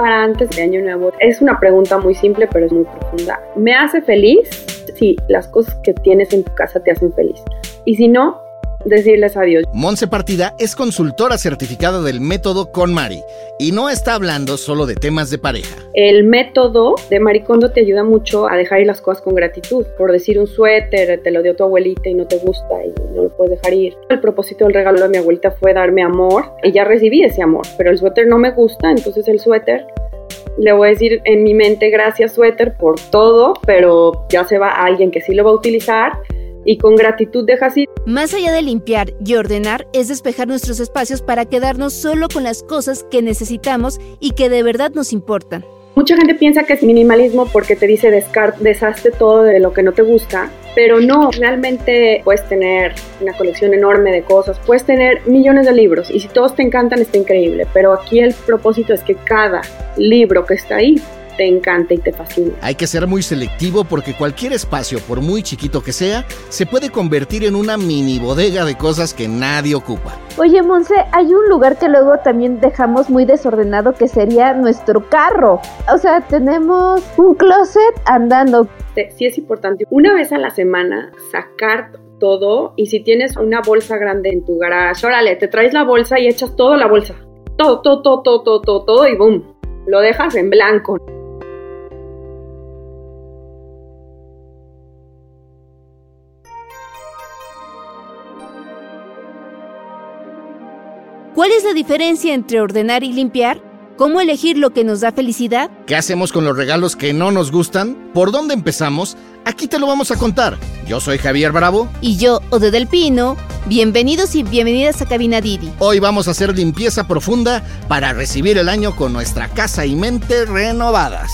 para antes de Año Nuevo? Es una pregunta muy simple, pero es muy profunda. ¿Me hace feliz? Sí, las cosas que tienes en tu casa te hacen feliz. Y si no, decirles adiós. Monse Partida es consultora certificada del método con Mari y no está hablando solo de temas de pareja. El método de Maricondo te ayuda mucho a dejar ir las cosas con gratitud. Por decir un suéter, te lo dio tu abuelita y no te gusta y no lo puedes dejar ir. El propósito del regalo de mi abuelita fue darme amor y ya recibí ese amor, pero el suéter no me gusta, entonces el suéter le voy a decir en mi mente gracias suéter por todo, pero ya se va a alguien que sí lo va a utilizar y con gratitud deja así. Más allá de limpiar y ordenar, es despejar nuestros espacios para quedarnos solo con las cosas que necesitamos y que de verdad nos importan. Mucha gente piensa que es minimalismo porque te dice deshazte todo de lo que no te gusta, pero no, realmente puedes tener una colección enorme de cosas, puedes tener millones de libros y si todos te encantan está increíble, pero aquí el propósito es que cada libro que está ahí te encanta y te fascina. Hay que ser muy selectivo porque cualquier espacio, por muy chiquito que sea, se puede convertir en una mini bodega de cosas que nadie ocupa. Oye, Monse, hay un lugar que luego también dejamos muy desordenado que sería nuestro carro. O sea, tenemos un closet andando. Sí es importante una vez a la semana sacar todo y si tienes una bolsa grande en tu garage, órale, te traes la bolsa y echas toda la bolsa. Todo, todo, todo, todo, todo, todo, todo y boom. Lo dejas en blanco. ¿Cuál es la diferencia entre ordenar y limpiar? ¿Cómo elegir lo que nos da felicidad? ¿Qué hacemos con los regalos que no nos gustan? ¿Por dónde empezamos? Aquí te lo vamos a contar. Yo soy Javier Bravo. Y yo, Ode del Pino. Bienvenidos y bienvenidas a Cabina Didi. Hoy vamos a hacer limpieza profunda para recibir el año con nuestra casa y mente renovadas.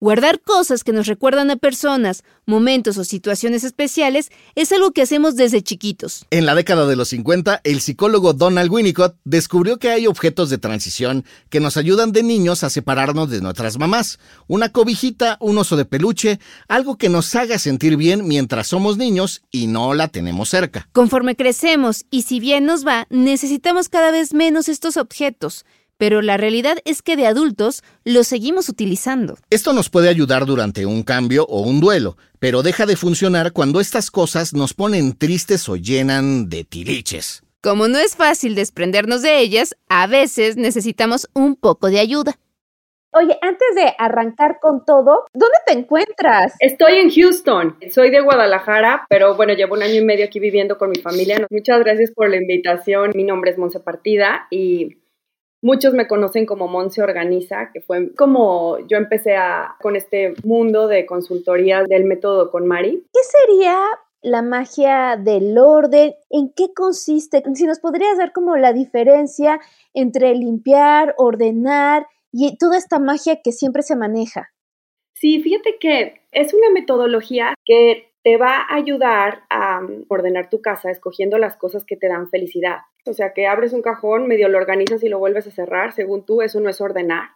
Guardar cosas que nos recuerdan a personas, momentos o situaciones especiales es algo que hacemos desde chiquitos. En la década de los 50, el psicólogo Donald Winnicott descubrió que hay objetos de transición que nos ayudan de niños a separarnos de nuestras mamás. Una cobijita, un oso de peluche, algo que nos haga sentir bien mientras somos niños y no la tenemos cerca. Conforme crecemos y si bien nos va, necesitamos cada vez menos estos objetos pero la realidad es que de adultos los seguimos utilizando. Esto nos puede ayudar durante un cambio o un duelo, pero deja de funcionar cuando estas cosas nos ponen tristes o llenan de tiliches. Como no es fácil desprendernos de ellas, a veces necesitamos un poco de ayuda. Oye, antes de arrancar con todo, ¿dónde te encuentras? Estoy en Houston. Soy de Guadalajara, pero bueno, llevo un año y medio aquí viviendo con mi familia. Muchas gracias por la invitación. Mi nombre es Monse Partida y Muchos me conocen como Monse Organiza, que fue como yo empecé a, con este mundo de consultoría del método con Mari. ¿Qué sería la magia del orden? ¿En qué consiste? Si nos podrías dar como la diferencia entre limpiar, ordenar y toda esta magia que siempre se maneja. Sí, fíjate que es una metodología que te va a ayudar a mm, ordenar tu casa escogiendo las cosas que te dan felicidad. O sea, que abres un cajón, medio lo organizas y lo vuelves a cerrar, según tú, eso no es ordenar.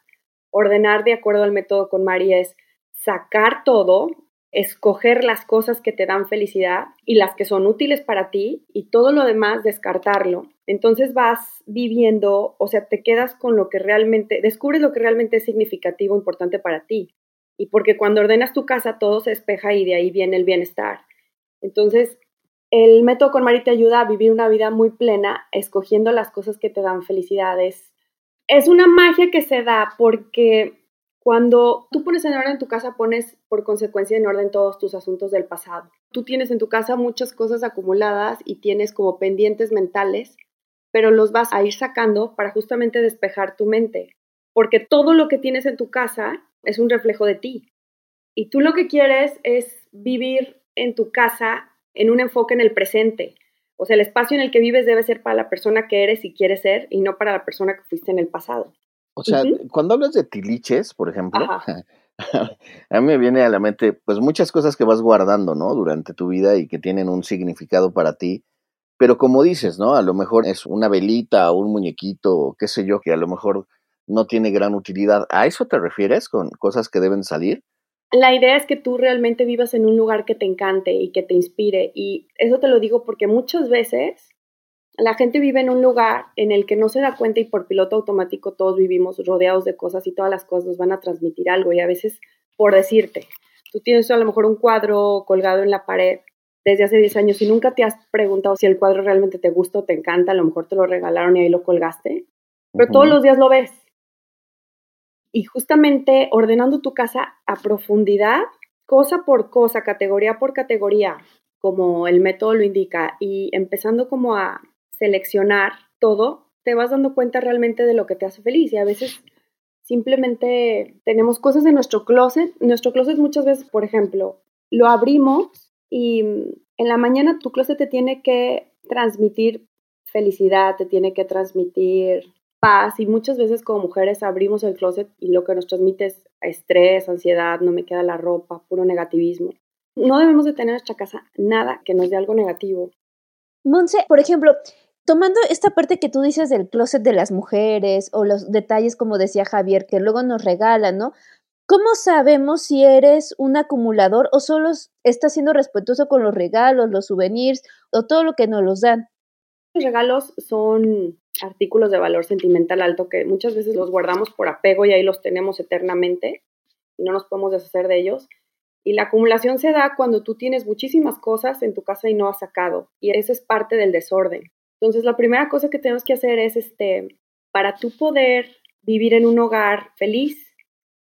Ordenar de acuerdo al método con María es sacar todo, escoger las cosas que te dan felicidad y las que son útiles para ti y todo lo demás descartarlo. Entonces vas viviendo, o sea, te quedas con lo que realmente, descubres lo que realmente es significativo, importante para ti y porque cuando ordenas tu casa todo se despeja y de ahí viene el bienestar. Entonces, el método con Mari te ayuda a vivir una vida muy plena, escogiendo las cosas que te dan felicidades. Es una magia que se da porque cuando tú pones en orden tu casa, pones por consecuencia en orden todos tus asuntos del pasado. Tú tienes en tu casa muchas cosas acumuladas y tienes como pendientes mentales, pero los vas a ir sacando para justamente despejar tu mente. Porque todo lo que tienes en tu casa es un reflejo de ti. Y tú lo que quieres es vivir en tu casa en un enfoque en el presente. O sea, el espacio en el que vives debe ser para la persona que eres y quieres ser y no para la persona que fuiste en el pasado. O sea, cuando hablas de tiliches, por ejemplo, a mí me viene a la mente pues muchas cosas que vas guardando, ¿no? Durante tu vida y que tienen un significado para ti. Pero como dices, ¿no? A lo mejor es una velita o un muñequito o qué sé yo, que a lo mejor no tiene gran utilidad. ¿A eso te refieres con cosas que deben salir? La idea es que tú realmente vivas en un lugar que te encante y que te inspire. Y eso te lo digo porque muchas veces la gente vive en un lugar en el que no se da cuenta y por piloto automático todos vivimos rodeados de cosas y todas las cosas nos van a transmitir algo y a veces por decirte, tú tienes a lo mejor un cuadro colgado en la pared desde hace 10 años y nunca te has preguntado si el cuadro realmente te gusta o te encanta, a lo mejor te lo regalaron y ahí lo colgaste, pero todos los días lo ves. Y justamente ordenando tu casa a profundidad, cosa por cosa, categoría por categoría, como el método lo indica, y empezando como a seleccionar todo, te vas dando cuenta realmente de lo que te hace feliz y a veces simplemente tenemos cosas en nuestro closet. Nuestro closet muchas veces, por ejemplo, lo abrimos y en la mañana tu closet te tiene que transmitir felicidad, te tiene que transmitir paz y muchas veces como mujeres abrimos el closet y lo que nos transmite es estrés, ansiedad, no me queda la ropa, puro negativismo. No debemos de tener en nuestra casa nada que nos dé algo negativo. Monse, por ejemplo, tomando esta parte que tú dices del closet de las mujeres o los detalles, como decía Javier, que luego nos regalan, ¿no? ¿Cómo sabemos si eres un acumulador o solo estás siendo respetuoso con los regalos, los souvenirs o todo lo que nos los dan? Los regalos son artículos de valor sentimental alto que muchas veces los guardamos por apego y ahí los tenemos eternamente y no nos podemos deshacer de ellos. Y la acumulación se da cuando tú tienes muchísimas cosas en tu casa y no has sacado. Y eso es parte del desorden. Entonces, la primera cosa que tenemos que hacer es, este, para tú poder vivir en un hogar feliz,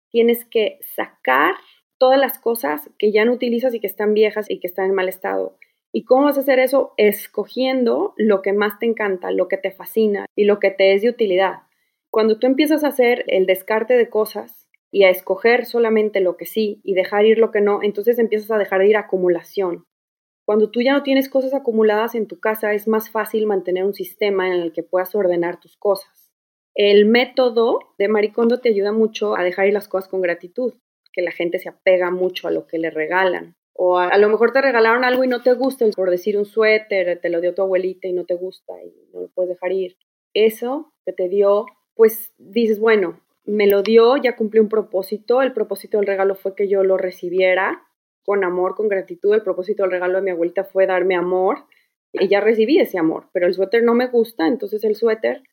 tienes que sacar todas las cosas que ya no utilizas y que están viejas y que están en mal estado. ¿Y cómo vas a hacer eso? Escogiendo lo que más te encanta, lo que te fascina y lo que te es de utilidad. Cuando tú empiezas a hacer el descarte de cosas y a escoger solamente lo que sí y dejar ir lo que no, entonces empiezas a dejar de ir acumulación. Cuando tú ya no tienes cosas acumuladas en tu casa, es más fácil mantener un sistema en el que puedas ordenar tus cosas. El método de Maricondo te ayuda mucho a dejar ir las cosas con gratitud, que la gente se apega mucho a lo que le regalan. O a, lo mejor te regalaron algo y no te gusta, por decir un suéter, te lo dio tu abuelita y no te gusta y no lo puedes dejar ir. Eso que te dio, pues dices, bueno, me lo dio, ya cumplí un propósito, el propósito del regalo fue que yo lo recibiera con amor, con gratitud. El propósito del regalo de mi abuelita fue darme amor y ya recibí ese amor, pero el suéter no me gusta, entonces el suéter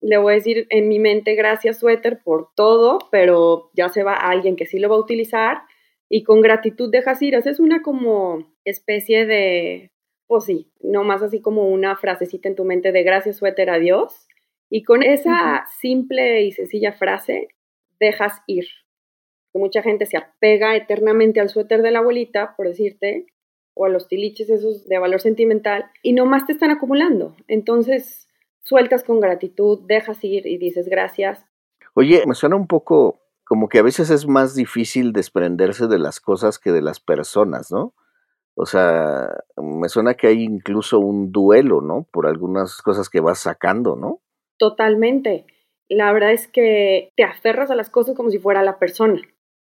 le voy a decir en mi mente gracias suéter por todo, pero ya se va a alguien que sí lo va a utilizar y con gratitud dejas ir. es una como especie de, pues sí, no más así como una frasecita en tu mente de gracias suéter, adiós. Y con esa simple y sencilla frase dejas ir mucha gente se apega eternamente al suéter de la abuelita, por decirte, o a los tiliches esos de valor sentimental, y nomás te están acumulando. Entonces, sueltas con gratitud, dejas ir y dices gracias. Oye, me suena un poco como que a veces es más difícil desprenderse de las cosas que de las personas, ¿no? O sea, me suena que hay incluso un duelo, ¿no? Por algunas cosas que vas sacando, ¿no? Totalmente. La verdad es que te aferras a las cosas como si fuera la persona.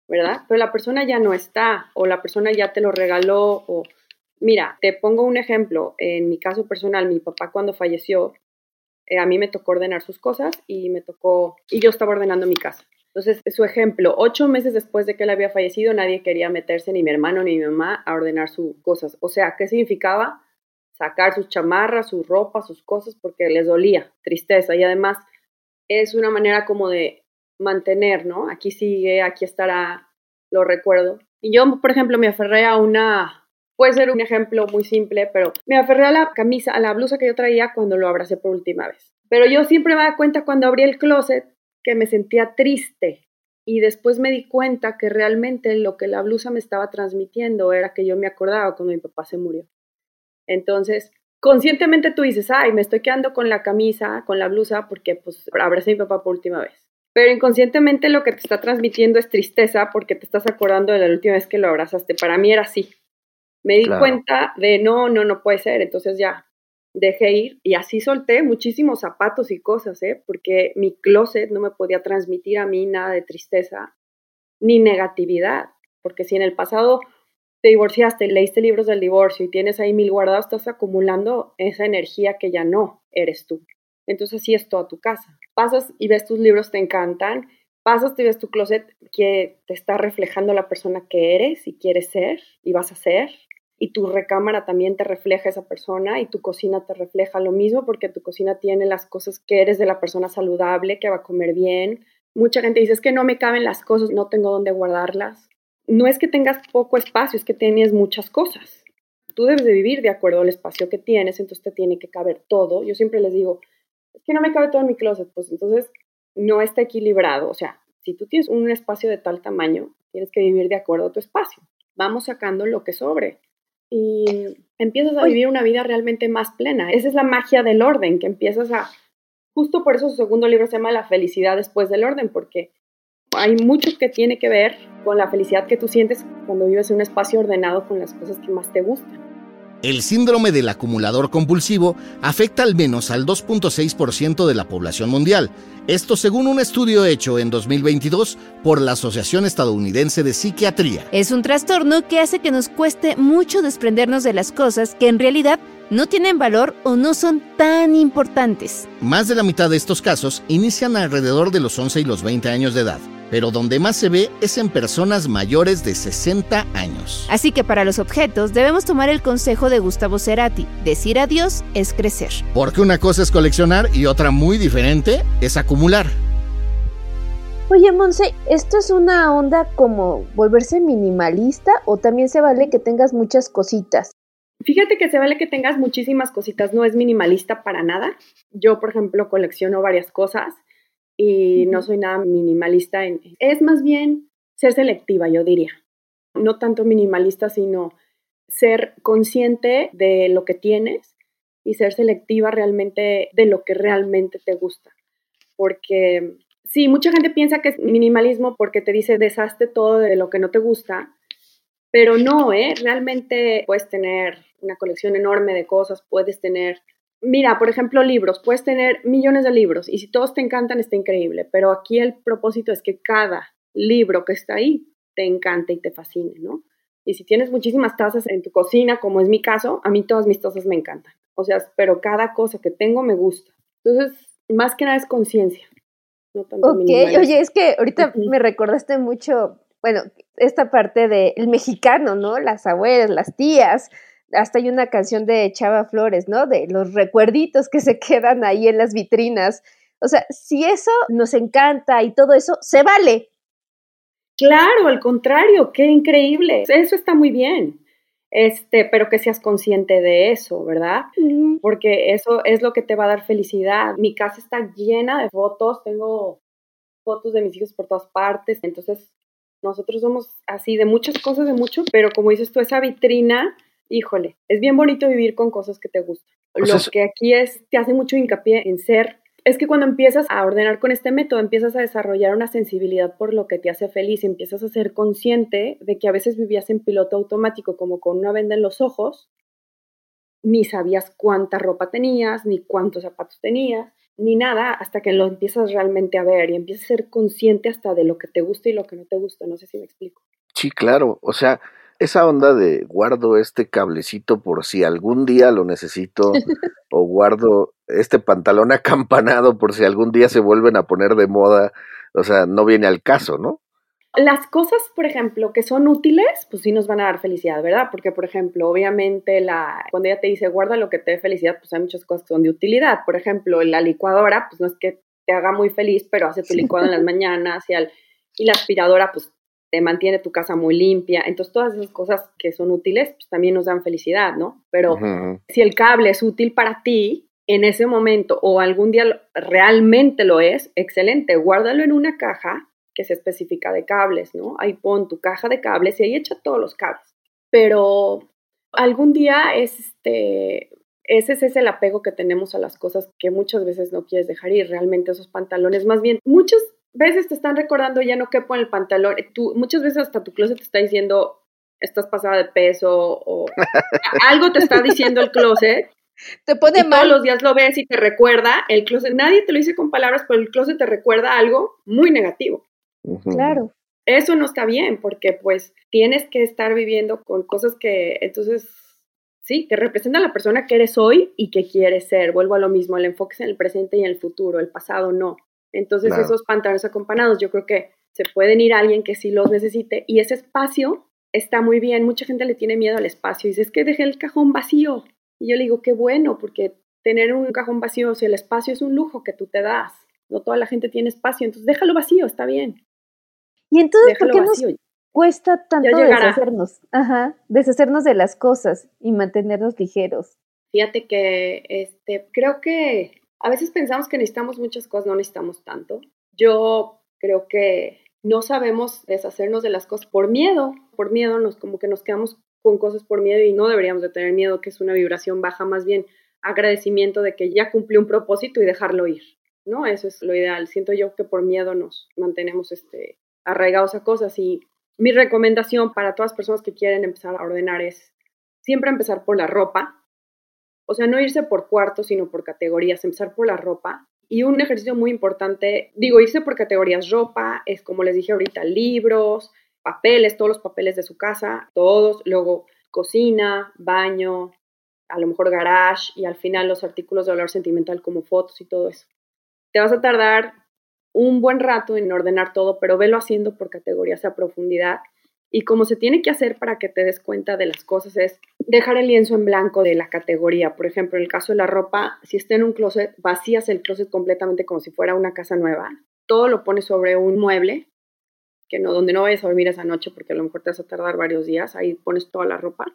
¿verdad? Pero la persona ya no está o la persona ya te lo regaló o... Mira, te pongo un ejemplo. En mi caso personal, mi papá cuando falleció, eh, a mí me tocó ordenar sus cosas y me tocó, y yo estaba ordenando mi casa. Entonces, su ejemplo, ocho meses después de que él había fallecido, nadie quería meterse, ni mi hermano ni mi mamá, a ordenar sus cosas. O sea, ¿qué significaba? Sacar sus chamarras, sus ropas, sus cosas, porque les dolía, tristeza. Y además, es una manera como de mantener, ¿no? Aquí sigue, aquí estará, lo recuerdo. Y yo, por ejemplo, me aferré a una, puede ser un ejemplo muy simple, pero me aferré a la camisa, a la blusa que yo traía cuando lo abracé por última vez. Pero yo siempre me da cuenta cuando abrí el closet que me sentía triste y después me di cuenta que realmente lo que la blusa me estaba transmitiendo era que yo me acordaba cuando mi papá se murió. Entonces, conscientemente tú dices, ay, me estoy quedando con la camisa, con la blusa, porque pues abracé a mi papá por última vez. Pero inconscientemente lo que te está transmitiendo es tristeza porque te estás acordando de la última vez que lo abrazaste. Para mí era así. Me di cuenta de no, no, no puede ser. Entonces ya dejé ir y así solté muchísimos zapatos y cosas, ¿eh? Porque mi closet no me podía transmitir a mí nada de tristeza ni negatividad. Porque si en el pasado te divorciaste, leíste libros del divorcio y tienes ahí mil guardados, estás acumulando esa energía que ya no eres tú. Entonces así es toda tu casa pasas y ves tus libros, te encantan, pasas y ves tu closet que te está reflejando la persona que eres y quieres ser y vas a ser. Y tu recámara también te refleja esa persona y tu cocina te refleja lo mismo porque tu cocina tiene las cosas que eres de la persona saludable, que va a comer bien. Mucha gente dice, es que no me caben las cosas, no tengo dónde guardarlas. No es que tengas poco espacio, es que tienes muchas cosas. Tú debes de vivir de acuerdo al espacio que tienes, entonces te tiene que caber todo. Yo siempre les digo, es que no me cabe todo en mi closet, pues entonces no está equilibrado. O sea, si tú tienes un espacio de tal tamaño, tienes que vivir de acuerdo a tu espacio. Vamos sacando lo que sobre y empiezas a vivir una vida realmente más plena. Esa es la magia del orden, que empiezas a... Justo por eso su segundo libro se llama La felicidad después del orden, porque hay mucho que tiene que ver con la felicidad que tú sientes cuando vives en un espacio ordenado con las cosas que más te gustan. El síndrome del acumulador compulsivo afecta al menos al 2.6% de la población mundial. Esto según un estudio hecho en 2022 por la Asociación Estadounidense de Psiquiatría. Es un trastorno que hace que nos cueste mucho desprendernos de las cosas que en realidad no tienen valor o no son tan importantes. Más de la mitad de estos casos inician alrededor de los 11 y los 20 años de edad pero donde más se ve es en personas mayores de 60 años. Así que para los objetos debemos tomar el consejo de Gustavo Cerati, decir adiós es crecer. Porque una cosa es coleccionar y otra muy diferente es acumular. Oye, Monse, ¿esto es una onda como volverse minimalista o también se vale que tengas muchas cositas? Fíjate que se vale que tengas muchísimas cositas, no es minimalista para nada. Yo, por ejemplo, colecciono varias cosas y no soy nada minimalista. En, es más bien ser selectiva, yo diría. No tanto minimalista, sino ser consciente de lo que tienes y ser selectiva realmente de lo que realmente te gusta. Porque sí, mucha gente piensa que es minimalismo porque te dice deshazte todo de lo que no te gusta, pero no, ¿eh? Realmente puedes tener una colección enorme de cosas, puedes tener Mira, por ejemplo, libros. Puedes tener millones de libros y si todos te encantan está increíble, pero aquí el propósito es que cada libro que está ahí te encante y te fascine, ¿no? Y si tienes muchísimas tazas en tu cocina, como es mi caso, a mí todas mis tazas me encantan. O sea, pero cada cosa que tengo me gusta. Entonces, más que nada es conciencia. No ok, oye, es que ahorita me recordaste mucho, bueno, esta parte del mexicano, ¿no? Las abuelas, las tías, hasta hay una canción de Chava Flores, ¿no? De los recuerditos que se quedan ahí en las vitrinas. O sea, si eso nos encanta y todo eso, se vale. Claro, al contrario, qué increíble. Eso está muy bien. Este, pero que seas consciente de eso, ¿verdad? Porque eso es lo que te va a dar felicidad. Mi casa está llena de fotos, tengo fotos de mis hijos por todas partes, entonces nosotros somos así de muchas cosas, de mucho, pero como dices tú, esa vitrina híjole, es bien bonito vivir con cosas que te gustan. Lo que aquí es, te hace mucho hincapié en ser, es que cuando empiezas a ordenar con este método, empiezas a desarrollar una sensibilidad por lo que te hace feliz, empiezas a ser consciente de que a veces vivías en piloto automático, como con una venda en los ojos, ni sabías cuánta ropa tenías, ni cuántos zapatos tenías, ni nada, hasta que lo empiezas realmente a ver y empiezas a ser consciente hasta de lo que te gusta y lo que no te gusta. No sé si me explico. Sí, claro. O sea, esa onda de guardo este cablecito por si algún día lo necesito o guardo este pantalón acampanado por si algún día se vuelven a poner de moda, o sea, no viene al caso, ¿no? Las cosas, por ejemplo, que son útiles, pues sí nos van a dar felicidad, ¿verdad? Porque, por ejemplo, obviamente la, cuando ella te dice guarda lo que te dé felicidad, pues hay muchas cosas que son de utilidad. Por ejemplo, la licuadora, pues no es que te haga muy feliz, pero hace tu licuado en las mañanas y, al, y la aspiradora, pues te mantiene tu casa muy limpia. Entonces, todas esas cosas que son útiles, pues también nos dan felicidad, ¿no? Pero si el cable es útil para ti en ese momento o algún día realmente lo es, excelente, guárdalo en una caja que se especifica de cables, ¿no? Ahí pon tu caja de cables y ahí echa todos los cables. Pero algún día es este, ese es el apego que tenemos a las cosas que muchas veces no quieres dejar ir. Realmente esos pantalones, más bien, muchos veces te están recordando ya no quepo en el pantalón. Tú, muchas veces hasta tu closet te está diciendo estás pasada de peso o algo te está diciendo el closet. Te pone mal. Todos los días lo ves y te recuerda el closet. Nadie te lo dice con palabras, pero el closet te recuerda algo muy negativo. Claro. Eso no está bien porque pues tienes que estar viviendo con cosas que entonces sí, que representan a la persona que eres hoy y que quieres ser. Vuelvo a lo mismo, el enfoque es en el presente y en el futuro, el pasado no. Entonces esos pantalones acompañados yo creo que se pueden ir a alguien que sí los necesite y ese espacio está muy bien. Mucha gente le tiene miedo al espacio y dice, es que dejé el cajón vacío. Y yo le digo, qué bueno, porque tener un cajón vacío, o sea, el espacio es un lujo que tú te das. No toda la gente tiene espacio, entonces déjalo vacío, está bien. Y entonces, ¿por qué nos cuesta tanto deshacernos? Ajá, deshacernos de las cosas y mantenernos ligeros. Fíjate que este, creo que a veces pensamos que necesitamos muchas cosas, no necesitamos tanto. Yo creo que no sabemos deshacernos de las cosas por miedo, por miedo nos como que nos quedamos con cosas por miedo y no deberíamos de tener miedo, que es una vibración baja, más bien agradecimiento de que ya cumplió un propósito y dejarlo ir, ¿no? Eso es lo ideal. Siento yo que por miedo nos mantenemos este, arraigados a cosas y mi recomendación para todas las personas que quieren empezar a ordenar es siempre empezar por la ropa, o sea, no irse por cuartos, sino por categorías, empezar por la ropa. Y un ejercicio muy importante, digo, irse por categorías ropa, es como les dije ahorita, libros, papeles, todos los papeles de su casa, todos, luego cocina, baño, a lo mejor garage y al final los artículos de valor sentimental como fotos y todo eso. Te vas a tardar un buen rato en ordenar todo, pero velo haciendo por categorías a profundidad. Y como se tiene que hacer para que te des cuenta de las cosas es dejar el lienzo en blanco de la categoría. Por ejemplo, en el caso de la ropa, si está en un closet, vacías el closet completamente como si fuera una casa nueva. Todo lo pones sobre un mueble, que no, donde no vayas a dormir esa noche porque a lo mejor te vas a tardar varios días. Ahí pones toda la ropa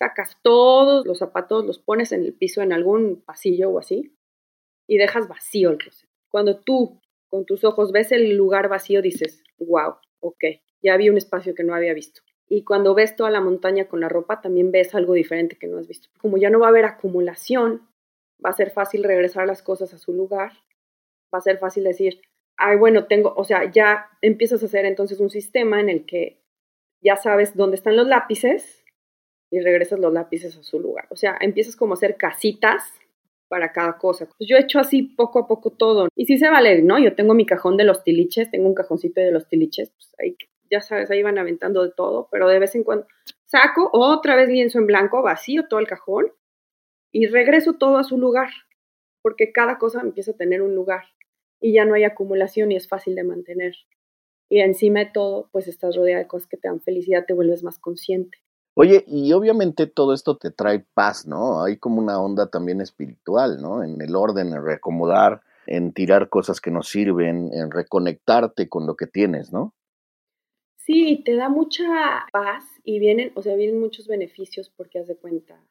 sacas todos los zapatos, los pones en el piso en algún pasillo o así y dejas vacío el closet. Cuando tú con tus ojos ves el lugar vacío dices, wow, ok, ya vi un espacio que no había visto. Y cuando ves toda la montaña con la ropa también ves algo diferente que no has visto. Como ya no va a haber acumulación, va a ser fácil regresar las cosas a su lugar, va a ser fácil decir, ay, bueno, tengo, o sea, ya empiezas a hacer entonces un sistema en el que ya sabes dónde están los lápices, y regresas los lápices a su lugar. O sea, empiezas como a hacer casitas para cada cosa. Pues yo he hecho así poco a poco todo. Y sí se vale, ¿no? Yo tengo mi cajón de los tiliches, tengo un cajoncito de los tiliches, pues ahí, ya sabes, ahí van aventando de todo, pero de vez en cuando saco otra vez lienzo en blanco, vacío todo el cajón y regreso todo a su lugar, porque cada cosa empieza a tener un lugar y ya no hay acumulación y es fácil de mantener. Y encima de todo, pues estás rodeada de cosas que te dan felicidad, te vuelves más consciente. Oye, y obviamente todo esto te trae paz, ¿no? Hay como una onda también espiritual, ¿no? En el orden, en reacomodar, en tirar cosas que no sirven, en reconectarte con lo que tienes, ¿no? Sí, te da mucha paz y vienen, o sea, vienen muchos beneficios porque haz de cuenta.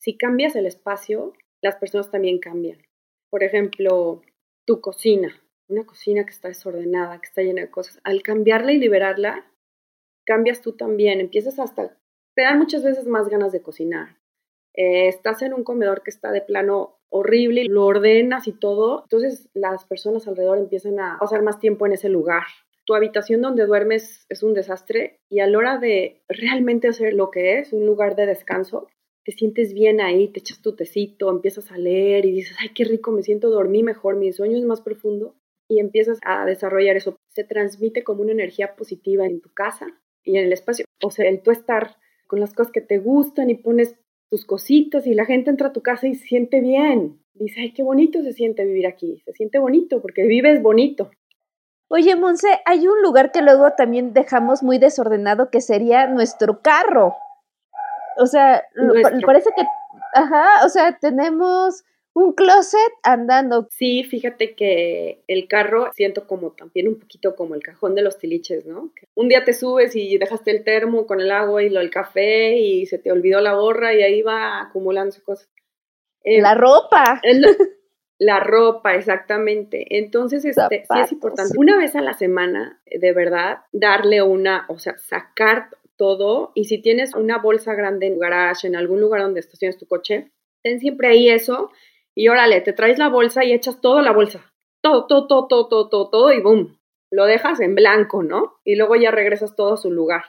Si cambias el espacio, las personas también cambian. Por ejemplo, tu cocina, una cocina que está desordenada, que está llena de cosas, al cambiarla y liberarla, cambias tú también, empiezas hasta, te dan muchas veces más ganas de cocinar. Eh, estás en un comedor que está de plano horrible, lo ordenas y todo, entonces las personas alrededor empiezan a pasar más tiempo en ese lugar. Tu habitación donde duermes es un desastre y a la hora de realmente hacer lo que es un lugar de descanso, te sientes bien ahí, te echas tu tecito, empiezas a leer y dices, ay, qué rico, me siento, dormí mejor, mi sueño es más profundo y empiezas a desarrollar eso. Se transmite como una energía positiva en tu casa y en el espacio. O sea, el tú estar con las cosas que te gustan y pones tus cositas y la gente entra a tu casa y se siente bien. Dice, ay, qué bonito se siente vivir aquí. Se siente bonito porque vives bonito. Oye, Monse, hay un lugar que luego también dejamos muy desordenado que sería nuestro carro. O sea, parece que, ajá, o sea, tenemos un closet andando. Sí, fíjate que el carro siento como también un poquito como el cajón de los tiliches, ¿no? Un día te subes y dejaste el termo con el agua y lo el café y se te olvidó la borra y ahí va acumulándose cosas. Eh, la ropa. La ropa, exactamente. Entonces, este, sí es importante. Una vez a la semana, de verdad, darle una, o sea, sacar todo. Y si tienes una bolsa grande en tu garage, en algún lugar donde estaciones tu coche, ten siempre ahí eso y órale, te traes la bolsa y echas toda la bolsa. Todo, todo, todo, todo, todo, todo, todo y boom. Lo dejas en blanco, ¿no? Y luego ya regresas todo a su lugar.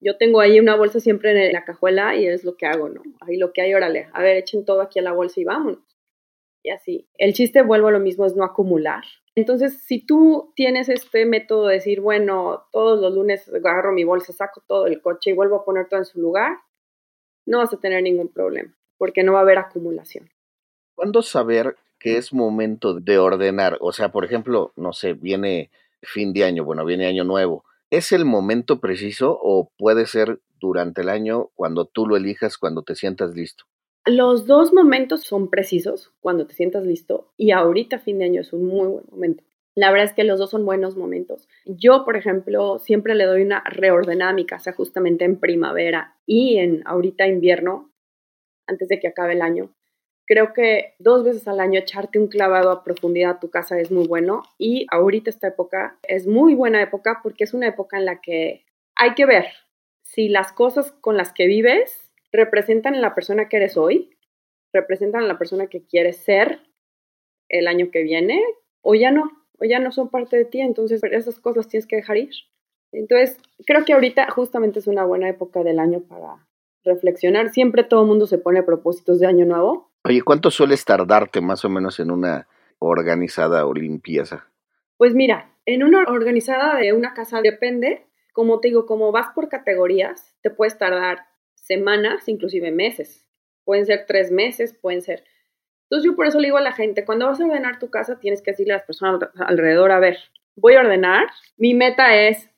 Yo tengo ahí una bolsa siempre en la cajuela y es lo que hago, ¿no? Ahí lo que hay, órale, a ver, echen todo aquí a la bolsa y vámonos. Y así. El chiste, vuelvo a lo mismo, es no acumular. Entonces, si tú tienes este método de decir, bueno, todos los lunes agarro mi bolsa, saco todo el coche y vuelvo a poner todo en su lugar, no vas a tener ningún problema, porque no va a haber acumulación. ¿Cuándo saber que es momento de ordenar? O sea, por ejemplo, no sé, viene fin de año, bueno, viene año nuevo ¿Es el momento preciso o puede ser durante el año cuando tú lo elijas, cuando te sientas listo? Los dos momentos son precisos cuando te sientas listo y ahorita fin de año es un muy buen momento. La verdad es que los dos son buenos momentos. Yo, por ejemplo, siempre le doy una reordenada a mi casa justamente en primavera y en ahorita invierno, antes de que acabe el año. Creo que dos veces al año echarte un clavado a profundidad a tu casa es muy bueno y ahorita esta época es muy buena época porque es una época en la que hay que ver si las cosas con las que vives representan a la persona que eres hoy, representan a la persona que quieres ser el año que viene, o ya no, o ya no son parte de ti, entonces esas cosas tienes que dejar ir. Entonces, creo que ahorita justamente es una buena época del año para reflexionar. Siempre todo el mundo se pone propósitos de año nuevo. Oye, ¿cuánto sueles tardarte más o menos en una organizada o limpieza? Pues mira, en una organizada de una casa depende, como te digo, como vas por categorías, te puedes tardar semanas, inclusive meses. Pueden ser tres meses, pueden ser. Entonces yo por eso le digo a la gente, cuando vas a ordenar tu casa, tienes que decirle a las personas alrededor, a ver, voy a ordenar, mi meta es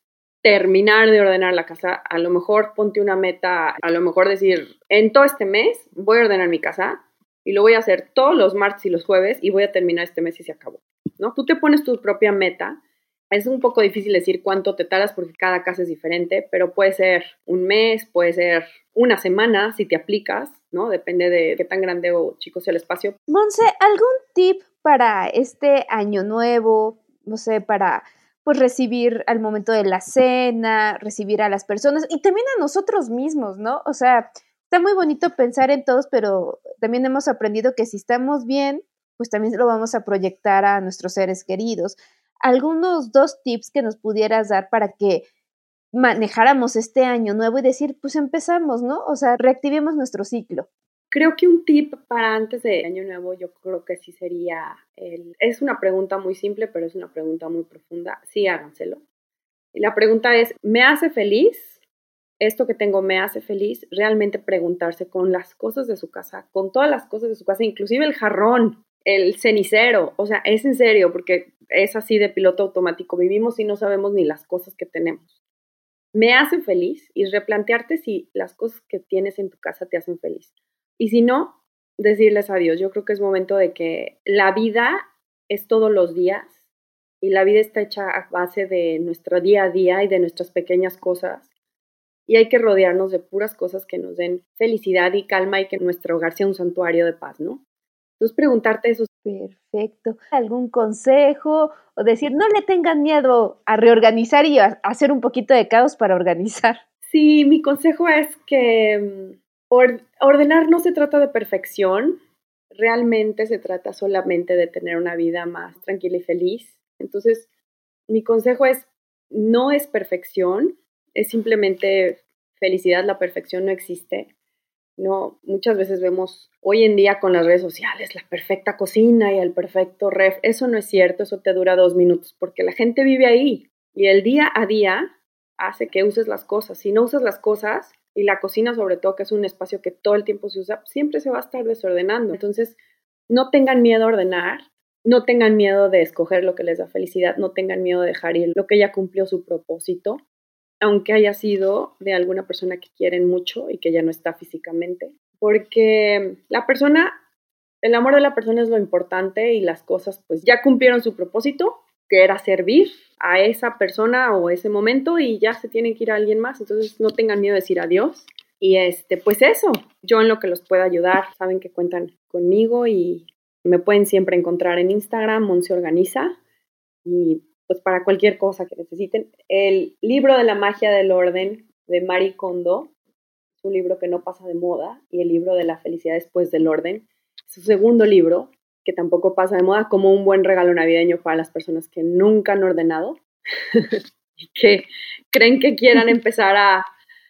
terminar de ordenar la casa, a lo mejor ponte una meta, a lo mejor decir, en todo este mes voy a ordenar mi casa y lo voy a hacer todos los martes y los jueves y voy a terminar este mes y se acabó, ¿no? Tú te pones tu propia meta es un poco difícil decir cuánto te tardas porque cada casa es diferente, pero puede ser un mes, puede ser una semana si te aplicas, ¿no? Depende de qué tan grande o chico sea el espacio. Monse, ¿algún tip para este año nuevo? No sé, para pues recibir al momento de la cena, recibir a las personas y también a nosotros mismos, ¿no? O sea, está muy bonito pensar en todos, pero también hemos aprendido que si estamos bien, pues también lo vamos a proyectar a nuestros seres queridos algunos dos tips que nos pudieras dar para que manejáramos este año nuevo y decir, pues empezamos, ¿no? O sea, reactivemos nuestro ciclo. Creo que un tip para antes de año nuevo, yo creo que sí sería el, es una pregunta muy simple, pero es una pregunta muy profunda. Sí, háganselo. Y la pregunta es, ¿me hace feliz? Esto que tengo me hace feliz. Realmente preguntarse con las cosas de su casa, con todas las cosas de su casa, inclusive el jarrón, el cenicero, o sea, es en serio, porque es así de piloto automático, vivimos y no sabemos ni las cosas que tenemos. Me hace feliz y replantearte si las cosas que tienes en tu casa te hacen feliz. Y si no, decirles adiós. Yo creo que es momento de que la vida es todos los días y la vida está hecha a base de nuestro día a día y de nuestras pequeñas cosas. Y hay que rodearnos de puras cosas que nos den felicidad y calma y que nuestro hogar sea un santuario de paz, ¿no? Entonces preguntarte eso. Perfecto. ¿Algún consejo o decir, no le tengan miedo a reorganizar y a hacer un poquito de caos para organizar? Sí, mi consejo es que mm, ordenar no se trata de perfección, realmente se trata solamente de tener una vida más tranquila y feliz. Entonces, mi consejo es, no es perfección, es simplemente felicidad, la perfección no existe. ¿No? Muchas veces vemos hoy en día con las redes sociales la perfecta cocina y el perfecto ref. Eso no es cierto, eso te dura dos minutos, porque la gente vive ahí y el día a día hace que uses las cosas. Si no usas las cosas, y la cocina sobre todo, que es un espacio que todo el tiempo se usa, siempre se va a estar desordenando. Entonces, no tengan miedo a ordenar, no tengan miedo de escoger lo que les da felicidad, no tengan miedo de dejar ir lo que ya cumplió su propósito aunque haya sido de alguna persona que quieren mucho y que ya no está físicamente. Porque la persona, el amor de la persona es lo importante y las cosas pues ya cumplieron su propósito, que era servir a esa persona o ese momento y ya se tienen que ir a alguien más. Entonces no tengan miedo de decir adiós. Y este, pues eso, yo en lo que los pueda ayudar, saben que cuentan conmigo y me pueden siempre encontrar en Instagram, Monse Organiza. Y pues para cualquier cosa que necesiten. El libro de la magia del orden de Marie Kondo es un libro que no pasa de moda y el libro de la felicidad después del orden su segundo libro que tampoco pasa de moda como un buen regalo navideño para las personas que nunca han ordenado y que creen que quieran empezar a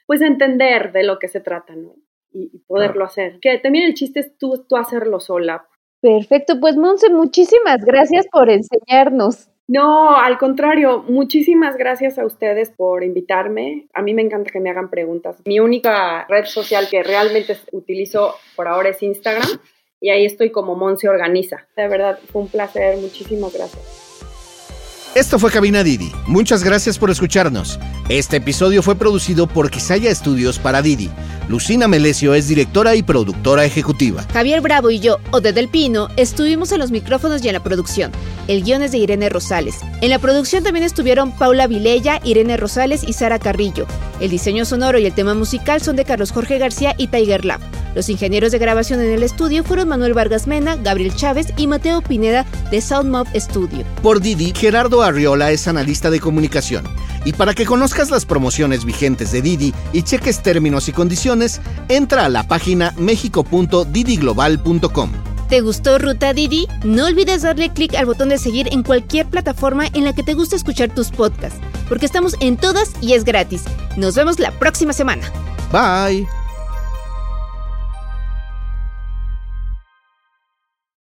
pues entender de lo que se trata, ¿no? Y, poderlo hacer. Que también el chiste es tú, tú hacerlo sola. Perfecto, pues Monse, muchísimas gracias por enseñarnos. No, al contrario, muchísimas gracias a ustedes por invitarme. A mí me encanta que me hagan preguntas. Mi única red social que realmente utilizo por ahora es Instagram y ahí estoy como Monse Organiza. De verdad, fue un placer. Muchísimas gracias. Esto fue Cabina Didi. Muchas gracias por escucharnos. Este episodio fue producido por Quisaya Estudios para Didi. Lucina Melesio es directora y productora ejecutiva. Javier Bravo y yo, Ode del Pino, estuvimos en los micrófonos y en la producción. El guion es de Irene Rosales. En la producción también estuvieron Paula Vilella, Irene Rosales y Sara Carrillo. El diseño sonoro y el tema musical son de Carlos Jorge García y Tiger Lab. Los ingenieros de grabación en el estudio fueron Manuel Vargas Mena, Gabriel Chávez y Mateo Pineda de Soundmob Studio. Por Didi, Gerardo Arriola es analista de comunicación. Y para que conozcas las promociones vigentes de Didi y cheques términos y condiciones, entra a la página mexico.didiglobal.com. ¿Te gustó Ruta Didi? No olvides darle clic al botón de seguir en cualquier plataforma en la que te guste escuchar tus podcasts, porque estamos en todas y es gratis. Nos vemos la próxima semana. Bye.